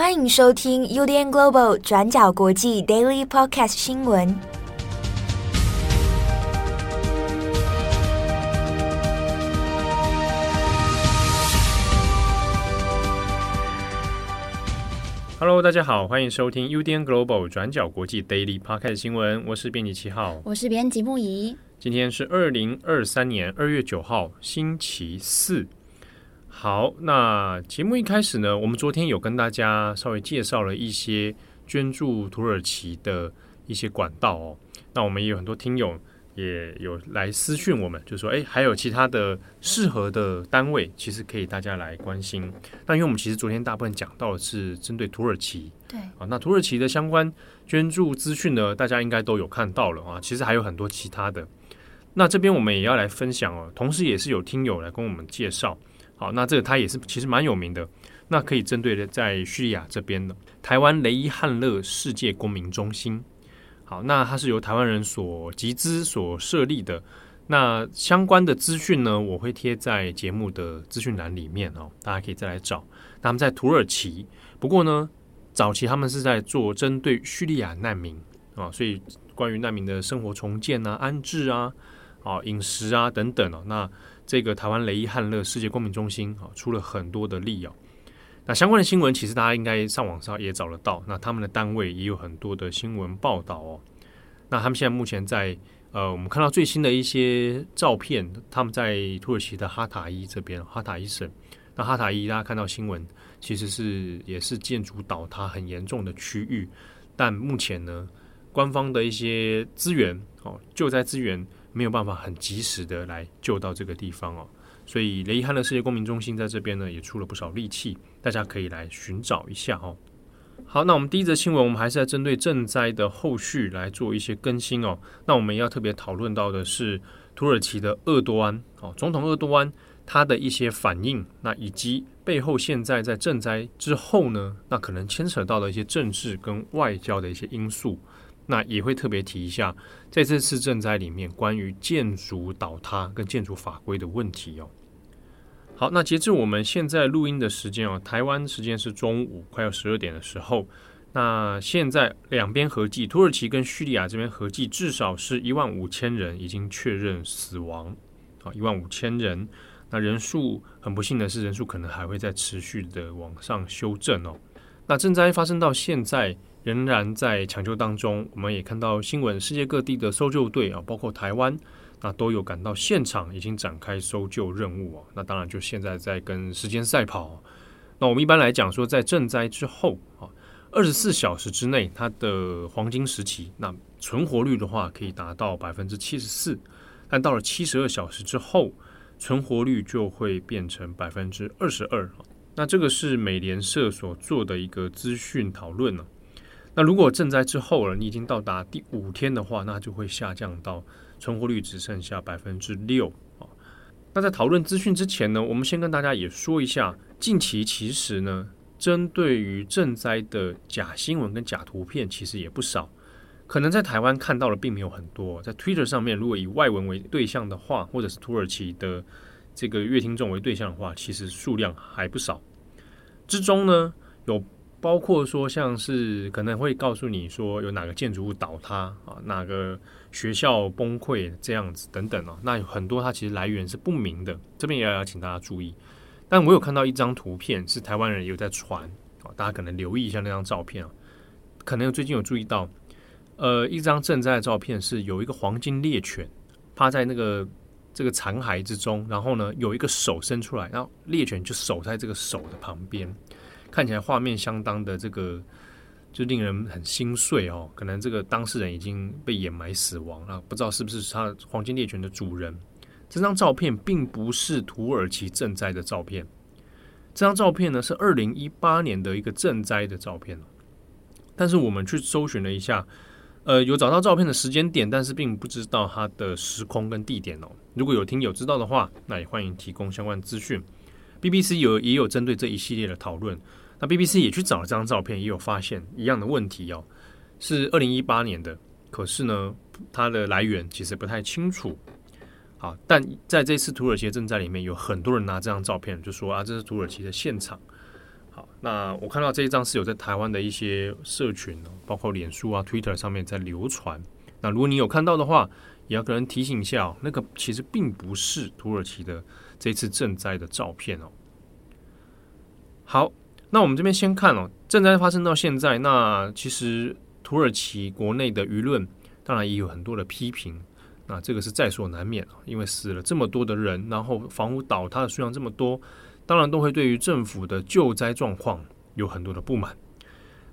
欢迎收听 UDN Global 转角国际 Daily Podcast 新闻。Hello，大家好，欢迎收听 UDN Global 转角国际 Daily Podcast 新闻。我是编辑七号，我是编辑木仪。今天是二零二三年二月九号，星期四。好，那节目一开始呢，我们昨天有跟大家稍微介绍了一些捐助土耳其的一些管道哦。那我们也有很多听友也有来私讯我们，就说哎，还有其他的适合的单位，其实可以大家来关心。那因为我们其实昨天大部分讲到的是针对土耳其，对啊，那土耳其的相关捐助资讯呢，大家应该都有看到了啊。其实还有很多其他的，那这边我们也要来分享哦，同时也是有听友来跟我们介绍。好，那这个他也是其实蛮有名的。那可以针对的在叙利亚这边的台湾雷伊汉勒世界公民中心。好，那它是由台湾人所集资所设立的。那相关的资讯呢，我会贴在节目的资讯栏里面哦，大家可以再来找。他们在土耳其，不过呢，早期他们是在做针对叙利亚难民啊，所以关于难民的生活重建啊、安置啊、啊饮食啊等等哦，那。这个台湾雷伊汉勒世界公民中心啊，出了很多的力哦。那相关的新闻，其实大家应该上网上也找得到。那他们的单位也有很多的新闻报道哦。那他们现在目前在呃，我们看到最新的一些照片，他们在土耳其的哈塔伊这边，哈塔伊省。那哈塔伊大家看到新闻，其实是也是建筑倒塌很严重的区域。但目前呢，官方的一些资源哦，救灾资源。没有办法很及时的来救到这个地方哦，所以雷伊汉的世界公民中心在这边呢也出了不少力气，大家可以来寻找一下哦。好，那我们第一则新闻，我们还是在针对赈灾的后续来做一些更新哦。那我们要特别讨论到的是土耳其的厄多安哦，总统厄多安他的一些反应，那以及背后现在在赈灾之后呢，那可能牵扯到的一些政治跟外交的一些因素。那也会特别提一下，在这次赈灾里面，关于建筑倒塌跟建筑法规的问题哦。好，那截至我们现在录音的时间哦，台湾时间是中午快要十二点的时候。那现在两边合计，土耳其跟叙利亚这边合计至少是一万五千人已经确认死亡，啊，一万五千人。那人数很不幸的是，人数可能还会再持续的往上修正哦。那赈灾发生到现在。仍然在抢救当中，我们也看到新闻，世界各地的搜救队啊，包括台湾，那都有赶到现场，已经展开搜救任务啊。那当然就现在在跟时间赛跑。那我们一般来讲说，在赈灾之后啊，二十四小时之内，它的黄金时期，那存活率的话可以达到百分之七十四，但到了七十二小时之后，存活率就会变成百分之二十二。那这个是美联社所做的一个资讯讨论呢。那如果赈灾之后了，你已经到达第五天的话，那就会下降到存活率只剩下百分之六啊。那在讨论资讯之前呢，我们先跟大家也说一下，近期其实呢，针对于赈灾的假新闻跟假图片，其实也不少。可能在台湾看到的并没有很多，在 Twitter 上面，如果以外文为对象的话，或者是土耳其的这个乐听众为对象的话，其实数量还不少。之中呢，有。包括说，像是可能会告诉你说有哪个建筑物倒塌啊，哪个学校崩溃这样子等等哦。那有很多它其实来源是不明的，这边也要请大家注意。但我有看到一张图片是台湾人有在传啊，大家可能留意一下那张照片啊。可能最近有注意到，呃，一张賑灾的照片是有一个黄金猎犬趴在那个这个残骸之中，然后呢有一个手伸出来，然后猎犬就守在这个手的旁边。看起来画面相当的这个，就令人很心碎哦。可能这个当事人已经被掩埋死亡了，不知道是不是他黄金猎犬的主人。这张照片并不是土耳其赈灾的照片，这张照片呢是二零一八年的一个赈灾的照片。但是我们去搜寻了一下，呃，有找到照片的时间点，但是并不知道它的时空跟地点哦。如果有听友知道的话，那也欢迎提供相关资讯。BBC 有也有针对这一系列的讨论。那 BBC 也去找了这张照片，也有发现一样的问题哦，是二零一八年的，可是呢，它的来源其实不太清楚。好，但在这次土耳其的赈灾里面，有很多人拿这张照片就说啊，这是土耳其的现场。好，那我看到这一张是有在台湾的一些社群，包括脸书啊、Twitter 上面在流传。那如果你有看到的话，也要跟人提醒一下哦，那个其实并不是土耳其的这次震灾的照片哦。好，那我们这边先看哦，震灾发生到现在，那其实土耳其国内的舆论当然也有很多的批评，那这个是在所难免，因为死了这么多的人，然后房屋倒塌的数量这么多，当然都会对于政府的救灾状况有很多的不满。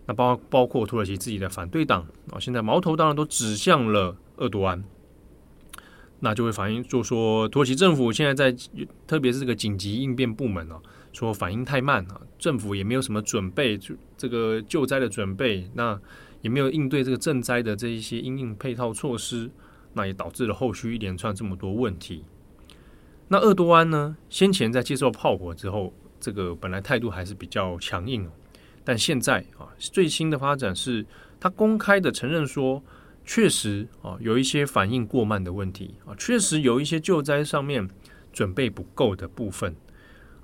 那包包括土耳其自己的反对党啊，现在矛头当然都指向了厄多安。那就会反映，就说土耳其政府现在在，特别是这个紧急应变部门啊，说反应太慢啊，政府也没有什么准备，就这个救灾的准备，那也没有应对这个赈灾的这一些应应配套措施，那也导致了后续一连串这么多问题。那厄多安呢，先前在接受炮火之后，这个本来态度还是比较强硬，但现在啊，最新的发展是他公开的承认说。确实啊，有一些反应过慢的问题啊，确实有一些救灾上面准备不够的部分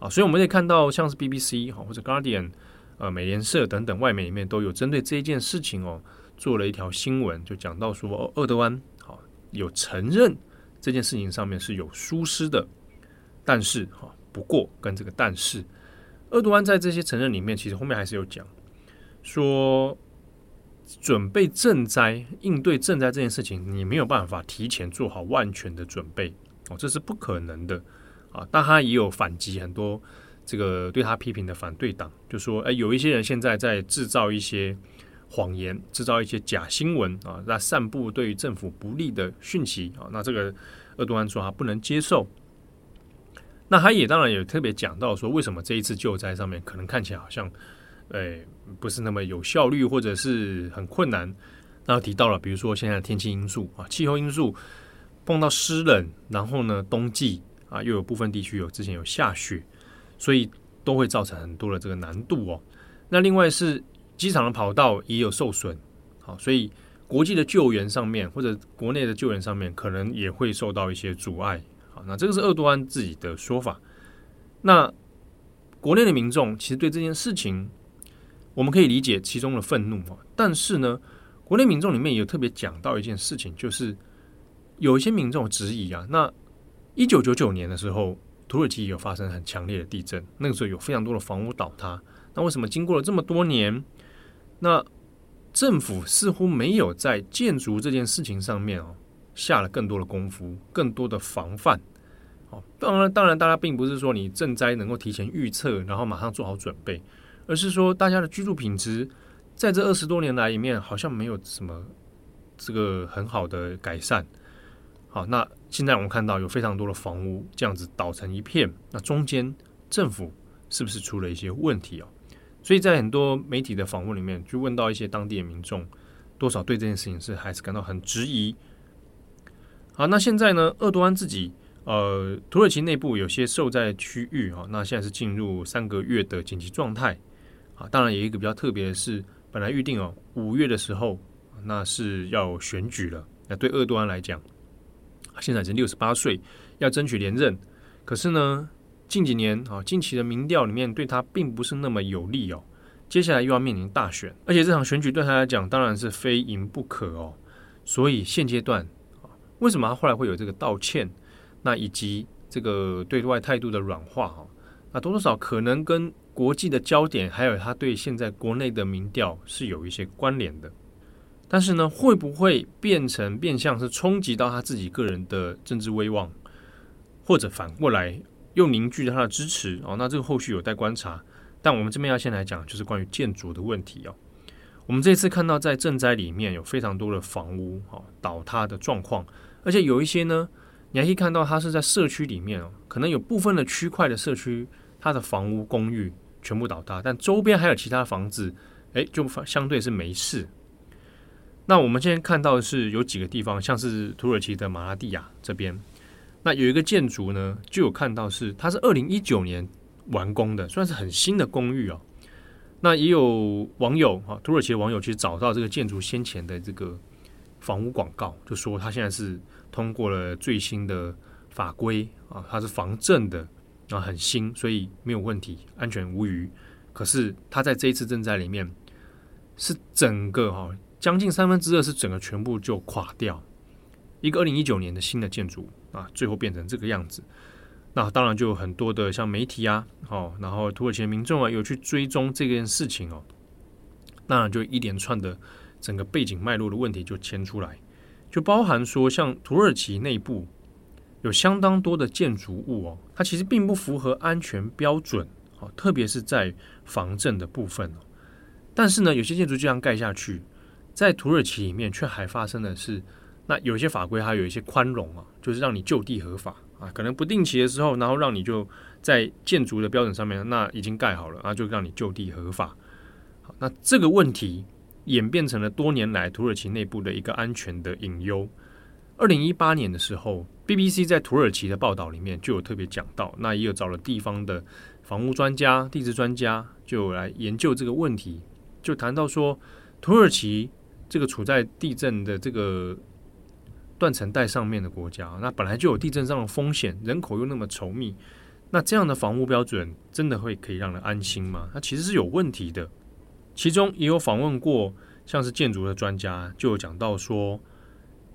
啊，所以我们可以看到，像是 BBC 哈或者 Guardian、呃美联社等等外媒里面都有针对这一件事情哦，做了一条新闻，就讲到说，厄德湾好有承认这件事情上面是有疏失的，但是哈，不过跟这个但是，厄德湾在这些承认里面，其实后面还是有讲说。准备赈灾、应对赈灾这件事情，你没有办法提前做好万全的准备哦，这是不可能的啊！但他也有反击很多这个对他批评的反对党，就说：哎，有一些人现在在制造一些谎言，制造一些假新闻啊，那散布对于政府不利的讯息啊。那这个厄多安说他不能接受。那他也当然也特别讲到说，为什么这一次救灾上面可能看起来好像。哎，不是那么有效率，或者是很困难。那提到了，比如说现在天气因素啊，气候因素碰到湿冷，然后呢，冬季啊，又有部分地区有之前有下雪，所以都会造成很多的这个难度哦。那另外是机场的跑道也有受损，好，所以国际的救援上面或者国内的救援上面可能也会受到一些阻碍。好，那这个是厄多安自己的说法。那国内的民众其实对这件事情。我们可以理解其中的愤怒啊，但是呢，国内民众里面也有特别讲到一件事情，就是有一些民众质疑啊，那一九九九年的时候，土耳其有发生很强烈的地震，那个时候有非常多的房屋倒塌，那为什么经过了这么多年，那政府似乎没有在建筑这件事情上面哦下了更多的功夫，更多的防范？哦，当然，当然，大家并不是说你赈灾能够提前预测，然后马上做好准备。而是说，大家的居住品质在这二十多年来里面，好像没有什么这个很好的改善。好，那现在我们看到有非常多的房屋这样子倒成一片，那中间政府是不是出了一些问题哦？所以在很多媒体的访问里面，就问到一些当地的民众，多少对这件事情是还是感到很质疑。好，那现在呢，厄多安自己。呃，土耳其内部有些受灾区域啊，那现在是进入三个月的紧急状态。啊，当然有一个比较特别的是，本来预定哦五月的时候，那是要选举了。那对厄多安来讲，现在已经六十八岁，要争取连任。可是呢，近几年啊，近期的民调里面对他并不是那么有利哦。接下来又要面临大选，而且这场选举对他来讲当然是非赢不可哦。所以现阶段啊，为什么他后来会有这个道歉？那以及这个对外态度的软化哈，那多多少可能跟国际的焦点，还有他对现在国内的民调是有一些关联的。但是呢，会不会变成变相是冲击到他自己个人的政治威望，或者反过来又凝聚了他的支持哦？那这个后续有待观察。但我们这边要先来讲，就是关于建筑的问题哦。我们这次看到在賑灾里面有非常多的房屋哦倒塌的状况，而且有一些呢。你还可以看到，它是在社区里面哦，可能有部分的区块的社区，它的房屋公寓全部倒塌，但周边还有其他房子，诶，就相对是没事。那我们现在看到的是有几个地方，像是土耳其的马拉地亚这边，那有一个建筑呢，就有看到是它是二零一九年完工的，算是很新的公寓哦。那也有网友啊，土耳其的网友去找到这个建筑先前的这个房屋广告，就说它现在是。通过了最新的法规啊，它是防震的啊，很新，所以没有问题，安全无虞。可是它在这一次震灾里面，是整个哈、将近三分之二是整个全部就垮掉，一个二零一九年的新的建筑啊，最后变成这个样子。那当然就有很多的像媒体啊，哦，然后土耳其的民众啊有去追踪这件事情哦，那就一连串的整个背景脉络的问题就牵出来，就包含说像土耳其内部有相当多的建筑物哦，它其实并不符合安全标准哦，特别是在防震的部分。但是呢，有些建筑就这样盖下去，在土耳其里面却还发生的是，那有些法规还有一些宽容啊，就是让你就地合法。啊，可能不定期的时候，然后让你就在建筑的标准上面，那已经盖好了，啊，就让你就地合法。好，那这个问题演变成了多年来土耳其内部的一个安全的隐忧。二零一八年的时候，BBC 在土耳其的报道里面就有特别讲到，那也有找了地方的房屋专家、地质专家，就来研究这个问题，就谈到说，土耳其这个处在地震的这个。断层带上面的国家，那本来就有地震上的风险，人口又那么稠密，那这样的房屋标准真的会可以让人安心吗？那其实是有问题的。其中也有访问过像是建筑的专家，就有讲到说，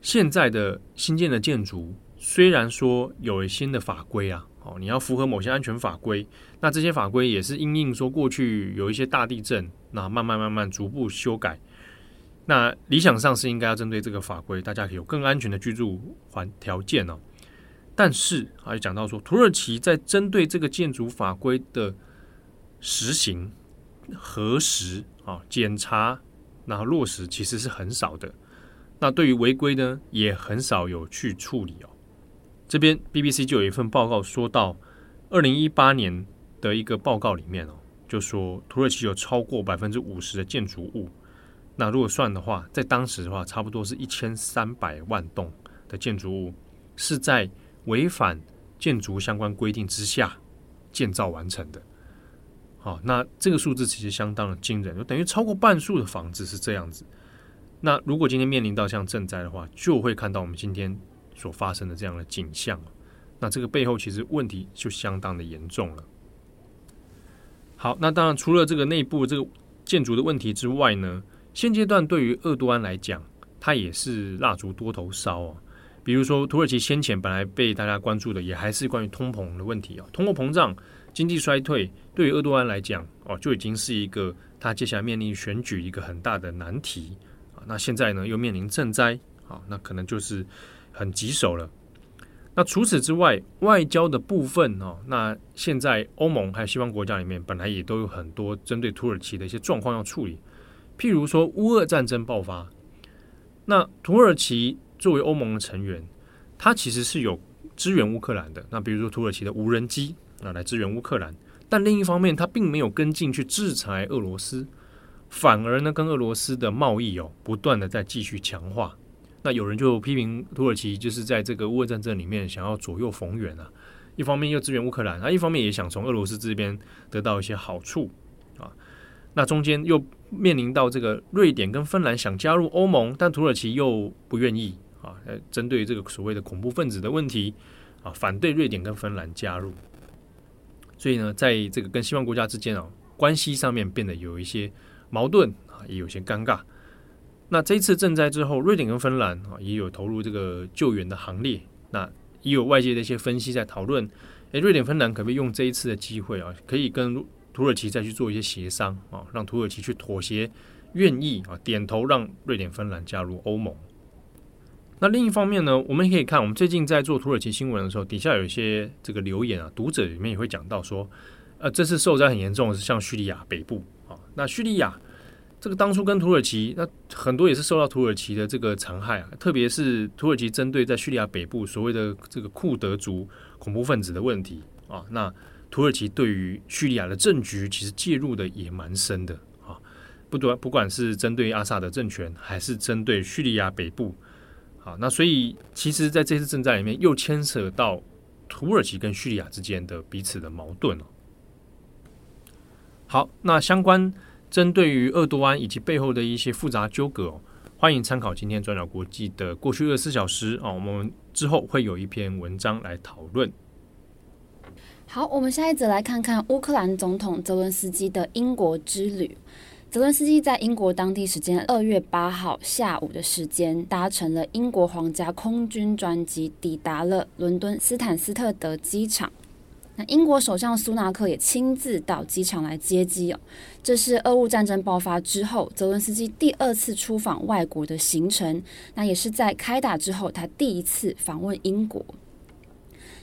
现在的新建的建筑虽然说有了新的法规啊，哦，你要符合某些安全法规，那这些法规也是因应说过去有一些大地震，那慢慢慢慢逐步修改。那理想上是应该要针对这个法规，大家可以有更安全的居住环条件哦。但是啊，讲到说，土耳其在针对这个建筑法规的实行、核实啊、检查，然后落实，其实是很少的。那对于违规呢，也很少有去处理哦。这边 BBC 就有一份报告说到，二零一八年的一个报告里面哦，就说土耳其有超过百分之五十的建筑物。那如果算的话，在当时的话，差不多是一千三百万栋的建筑物是在违反建筑相关规定之下建造完成的。好，那这个数字其实相当的惊人，就等于超过半数的房子是这样子。那如果今天面临到像震灾的话，就会看到我们今天所发生的这样的景象。那这个背后其实问题就相当的严重了。好，那当然除了这个内部这个建筑的问题之外呢，现阶段对于厄多安来讲，他也是蜡烛多头烧哦。比如说，土耳其先前本来被大家关注的，也还是关于通膨的问题啊。通货膨胀、经济衰退，对于厄多安来讲，哦，就已经是一个他接下来面临选举一个很大的难题啊。那现在呢，又面临赈灾啊，那可能就是很棘手了。那除此之外，外交的部分哦，那现在欧盟还有西方国家里面，本来也都有很多针对土耳其的一些状况要处理。譬如说，乌俄战争爆发，那土耳其作为欧盟的成员，它其实是有支援乌克兰的。那比如说，土耳其的无人机啊，来支援乌克兰，但另一方面，它并没有跟进去制裁俄罗斯，反而呢，跟俄罗斯的贸易哦，不断的在继续强化。那有人就批评土耳其，就是在这个乌俄战争里面想要左右逢源啊，一方面又支援乌克兰，啊，一方面也想从俄罗斯这边得到一些好处。那中间又面临到这个瑞典跟芬兰想加入欧盟，但土耳其又不愿意啊。针对这个所谓的恐怖分子的问题啊，反对瑞典跟芬兰加入。所以呢，在这个跟西方国家之间啊，关系上面变得有一些矛盾啊，也有些尴尬。那这一次赈灾之后，瑞典跟芬兰啊也有投入这个救援的行列。那也有外界的一些分析在讨论，诶，瑞典、芬兰可不可以用这一次的机会啊，可以跟土耳其再去做一些协商啊，让土耳其去妥协，愿意啊点头让瑞典、芬兰加入欧盟。那另一方面呢，我们也可以看，我们最近在做土耳其新闻的时候，底下有一些这个留言啊，读者里面也会讲到说，呃，这次受灾很严重的是像叙利亚北部啊，那叙利亚这个当初跟土耳其，那很多也是受到土耳其的这个残害啊，特别是土耳其针对在叙利亚北部所谓的这个库德族恐怖分子的问题啊，那。土耳其对于叙利亚的政局其实介入的也蛮深的啊，不管不管是针对阿萨德政权，还是针对叙利亚北部，啊，那所以其实在这次政战里面又牵扯到土耳其跟叙利亚之间的彼此的矛盾。好，那相关针对于厄多安以及背后的一些复杂纠葛哦，欢迎参考今天转角国际的过去二十四小时啊，我们之后会有一篇文章来讨论。好，我们下一则来看看乌克兰总统泽伦斯基的英国之旅。泽伦斯基在英国当地时间二月八号下午的时间，搭乘了英国皇家空军专机，抵达了伦敦斯坦斯特德机场。那英国首相苏纳克也亲自到机场来接机哦。这是俄乌战争爆发之后，泽伦斯基第二次出访外国的行程。那也是在开打之后，他第一次访问英国。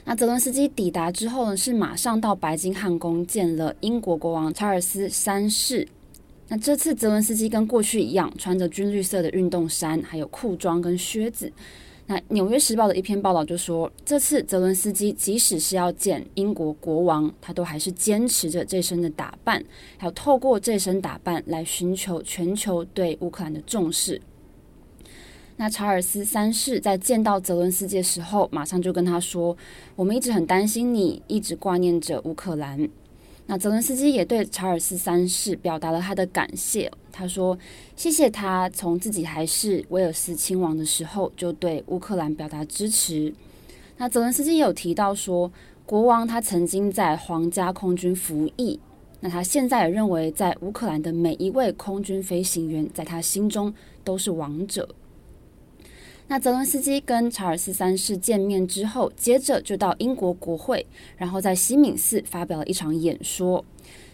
那泽伦斯基抵达之后呢，是马上到白金汉宫见了英国国王查尔斯三世。那这次泽伦斯基跟过去一样，穿着军绿色的运动衫，还有裤装跟靴子。那《纽约时报》的一篇报道就说，这次泽伦斯基即使是要见英国国王，他都还是坚持着这身的打扮，还有透过这身打扮来寻求全球对乌克兰的重视。那查尔斯三世在见到泽伦斯基的时候，马上就跟他说：“我们一直很担心你，一直挂念着乌克兰。”那泽伦斯基也对查尔斯三世表达了他的感谢。他说：“谢谢他从自己还是威尔斯亲王的时候就对乌克兰表达支持。”那泽伦斯基也有提到说，国王他曾经在皇家空军服役。那他现在也认为，在乌克兰的每一位空军飞行员，在他心中都是王者。那泽伦斯基跟查尔斯三世见面之后，接着就到英国国会，然后在西敏寺发表了一场演说。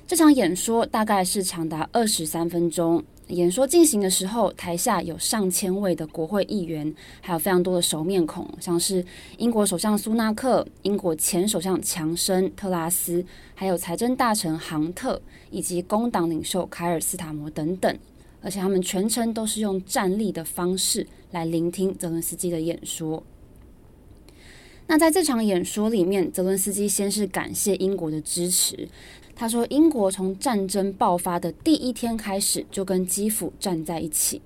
这场演说大概是长达二十三分钟。演说进行的时候，台下有上千位的国会议员，还有非常多的熟面孔，像是英国首相苏纳克、英国前首相强生、特拉斯，还有财政大臣杭特，以及工党领袖凯尔斯塔摩等等。而且他们全程都是用站立的方式来聆听泽伦斯基的演说。那在这场演说里面，泽伦斯基先是感谢英国的支持。他说，英国从战争爆发的第一天开始就跟基辅站在一起。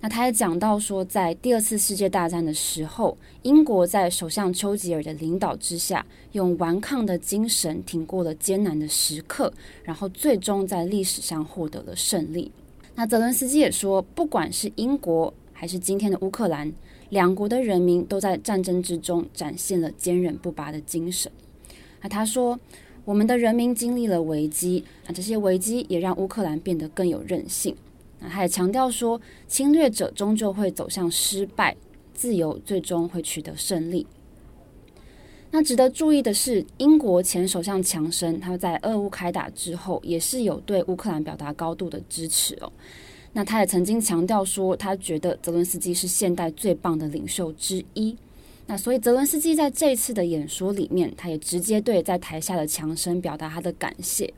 那他也讲到说，在第二次世界大战的时候，英国在首相丘吉尔的领导之下，用顽抗的精神挺过了艰难的时刻，然后最终在历史上获得了胜利。那泽伦斯基也说，不管是英国还是今天的乌克兰，两国的人民都在战争之中展现了坚韧不拔的精神。那他说，我们的人民经历了危机，那这些危机也让乌克兰变得更有韧性。那他也强调说，侵略者终究会走向失败，自由最终会取得胜利。那值得注意的是，英国前首相强生他在俄乌开打之后，也是有对乌克兰表达高度的支持哦。那他也曾经强调说，他觉得泽伦斯基是现代最棒的领袖之一。那所以泽伦斯基在这次的演说里面，他也直接对在台下的强生表达他的感谢。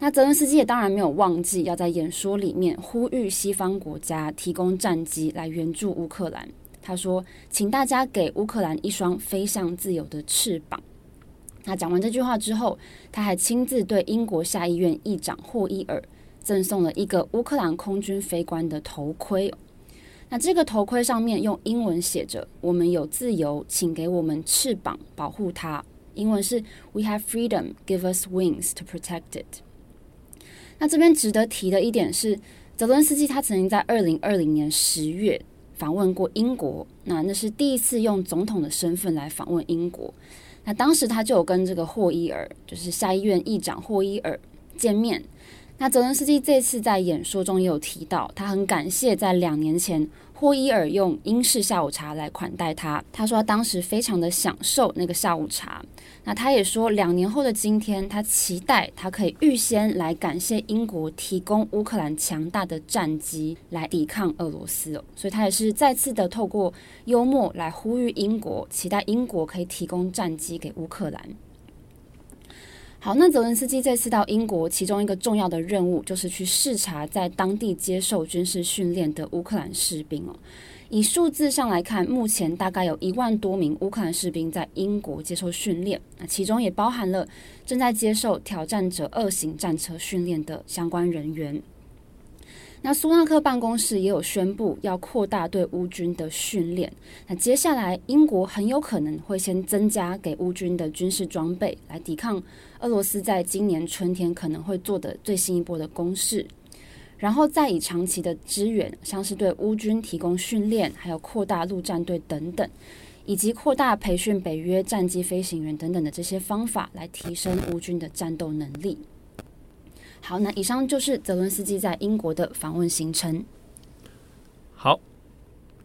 那泽伦斯基也当然没有忘记要在演说里面呼吁西方国家提供战机来援助乌克兰。他说：“请大家给乌克兰一双飞向自由的翅膀。”那讲完这句话之后，他还亲自对英国下议院议长霍伊尔赠送了一个乌克兰空军飞官的头盔。那这个头盔上面用英文写着：“我们有自由，请给我们翅膀保护它。”英文是 “We have freedom, give us wings to protect it。”那这边值得提的一点是，泽伦斯基他曾经在二零二零年十月。访问过英国，那那是第一次用总统的身份来访问英国。那当时他就有跟这个霍伊尔，就是下议院议长霍伊尔见面。那泽伦斯基这次在演说中也有提到，他很感谢在两年前。霍伊尔用英式下午茶来款待他，他说当时非常的享受那个下午茶。那他也说，两年后的今天，他期待他可以预先来感谢英国提供乌克兰强大的战机来抵抗俄罗斯。所以他也是再次的透过幽默来呼吁英国，期待英国可以提供战机给乌克兰。好，那泽伦斯基这次到英国，其中一个重要的任务就是去视察在当地接受军事训练的乌克兰士兵哦。以数字上来看，目前大概有一万多名乌克兰士兵在英国接受训练，那其中也包含了正在接受挑战者二型战车训练的相关人员。那苏纳克办公室也有宣布要扩大对乌军的训练。那接下来，英国很有可能会先增加给乌军的军事装备，来抵抗俄罗斯在今年春天可能会做的最新一波的攻势，然后再以长期的支援，像是对乌军提供训练，还有扩大陆战队等等，以及扩大培训北约战机飞行员等等的这些方法，来提升乌军的战斗能力。好，那以上就是泽伦斯基在英国的访问行程。好，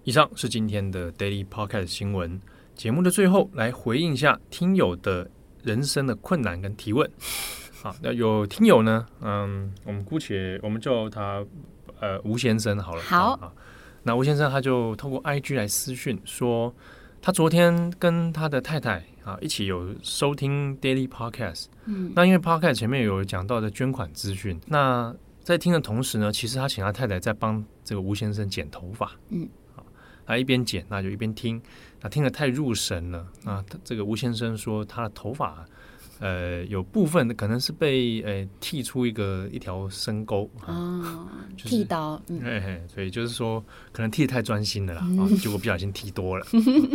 以上是今天的 Daily Podcast 新闻。节目的最后，来回应一下听友的人生的困难跟提问。好，那有听友呢，嗯，我们姑且我们叫他呃吴先生好了。好，好，那吴先生他就透过 IG 来私讯说，他昨天跟他的太太啊一起有收听 Daily Podcast。嗯，那因为 Podcast 前面有讲到的捐款资讯，那在听的同时呢，其实他请他太太在帮这个吴先生剪头发。嗯。他一边剪，那就一边听，那听得太入神了。那，这个吴先生说，他的头发，呃，有部分可能是被呃剃出一个一条深沟啊，就是、剃刀，所以就是说，可能剃得太专心了啦，嗯、啊，结果不小心剃多了。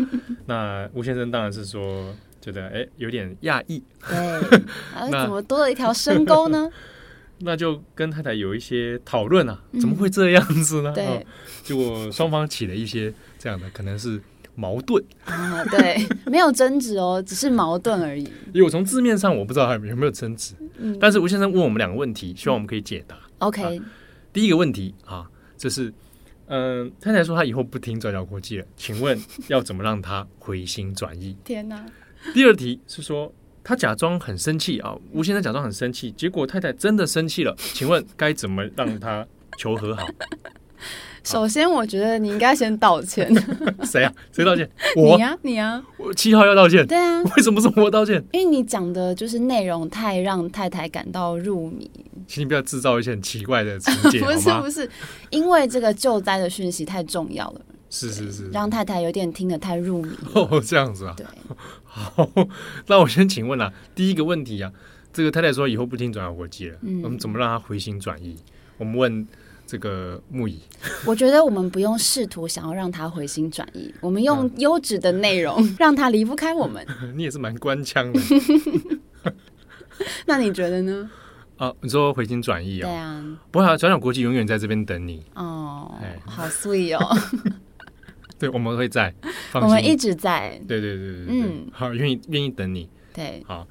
那吴先生当然是说，觉得哎有点讶异，对，那怎么多了一条深沟呢？那就跟太太有一些讨论啊，怎么会这样子呢？嗯、对、哦，结果双方起了一些这样的，可能是矛盾啊。对，没有争执哦，只是矛盾而已。因为我从字面上我不知道还有没有争执，嗯、但是吴先生问我们两个问题，希望我们可以解答。OK，、啊、第一个问题啊，就是嗯、呃，太太说她以后不听转角国际了，请问要怎么让她回心转意？天哪！第二题是说。他假装很生气啊，吴先生假装很生气，结果太太真的生气了。请问该怎么让他求和好？首先，我觉得你应该先道歉。谁啊？谁道歉？我你啊，你啊。我七号要道歉。对啊。为什么是我道歉？因为你讲的就是内容太让太太感到入迷。请你不要制造一些很奇怪的情节，不是不是，因为这个救灾的讯息太重要了。是是是，让太太有点听得太入迷。哦，这样子啊。对。好，那我先请问啊，第一个问题啊，这个太太说以后不听转角国际了，嗯，我们怎么让她回心转意？我们问这个木椅。我觉得我们不用试图想要让他回心转意，我们用优质的内容 让他离不开我们。你也是蛮官腔的。那你觉得呢？啊，你说回心转意啊？对啊。不会啊，转角国际永远在这边等你。哦，哎，好 sweet 哦。对，我们会在，我们一直在。对对对对，嗯，好，愿意愿意等你。对，好，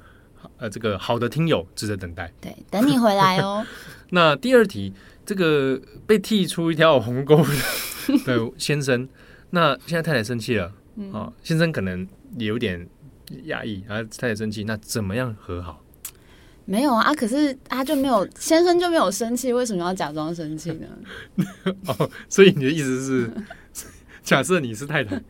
呃，这个好的听友值得等待。对，等你回来哦。那第二题，这个被剃出一条鸿沟 的先生，那现在太太生气了，啊，先生可能也有点压抑，啊，太太生气，那怎么样和好？没有啊，可是他就没有，先生就没有生气，为什么要假装生气呢？哦，所以你的意思是？假设你是太太，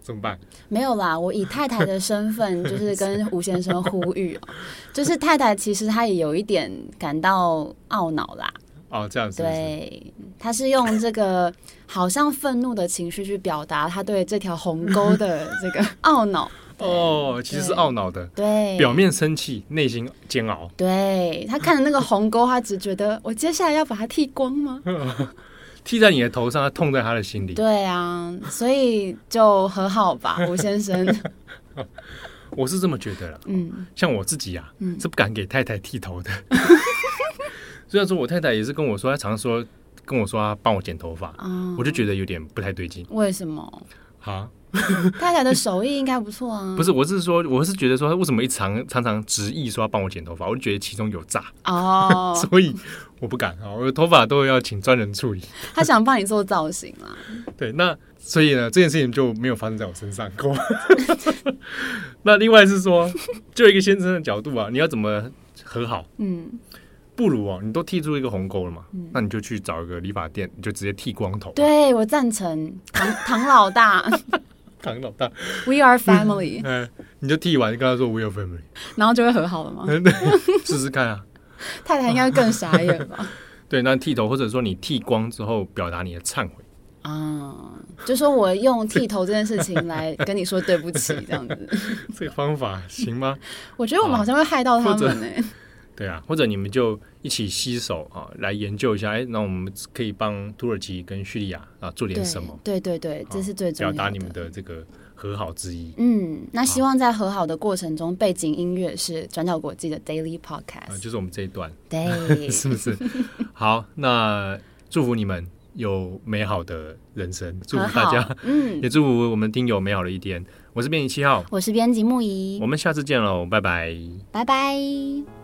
怎么办？没有啦，我以太太的身份，就是跟吴先生呼吁哦，就是太太其实她也有一点感到懊恼啦。哦，这样子。对，他是用这个好像愤怒的情绪去表达他对这条鸿沟的这个 懊恼。哦，其实是懊恼的。对，表面生气，内心煎熬。对，他看着那个鸿沟，他只觉得我接下来要把它剃光吗？剃在你的头上，他痛在他的心里。对啊，所以就和好吧，吴先生。我是这么觉得了。嗯，像我自己啊，嗯、是不敢给太太剃头的。虽然说我太太也是跟我说，她常常说跟我说她帮我剪头发，嗯、我就觉得有点不太对劲。为什么？好。太太的手艺应该不错啊。不是，我是说，我是觉得说，他为什么一常常常执意说要帮我剪头发，我就觉得其中有诈哦，所以我不敢啊，我的头发都要请专人处理。他想帮你做造型啊？对，那所以呢，这件事情就没有发生在我身上过。那另外是说，就一个先生的角度啊，你要怎么和好？嗯，不如哦，你都剃出一个鸿沟了嘛，嗯、那你就去找一个理发店，你就直接剃光头。对，我赞成，唐唐老大。唐老大，We are family。嗯，你就剃完，跟他说 We are family，然后就会和好了吗？试试看啊。太太应该更傻眼吧？对，那剃头或者说你剃光之后，表达你的忏悔啊，就说我用剃头这件事情来跟你说对不起，这样子。这个方法行吗？我觉得我们好像会害到他们呢。对啊，或者你们就一起携手啊，来研究一下，哎，那我们可以帮土耳其跟叙利亚啊做点什么？对对对，这是最重要的。表达你们的这个和好之意。嗯，那希望在和好的过程中，背景音乐是转角国际的 Daily Podcast，就是我们这一段，对，是不是？好，那祝福你们有美好的人生，祝福大家，嗯，也祝福我们听友美好的一天。我是编辑七号，我是编辑木仪，我们下次见喽，拜拜，拜拜。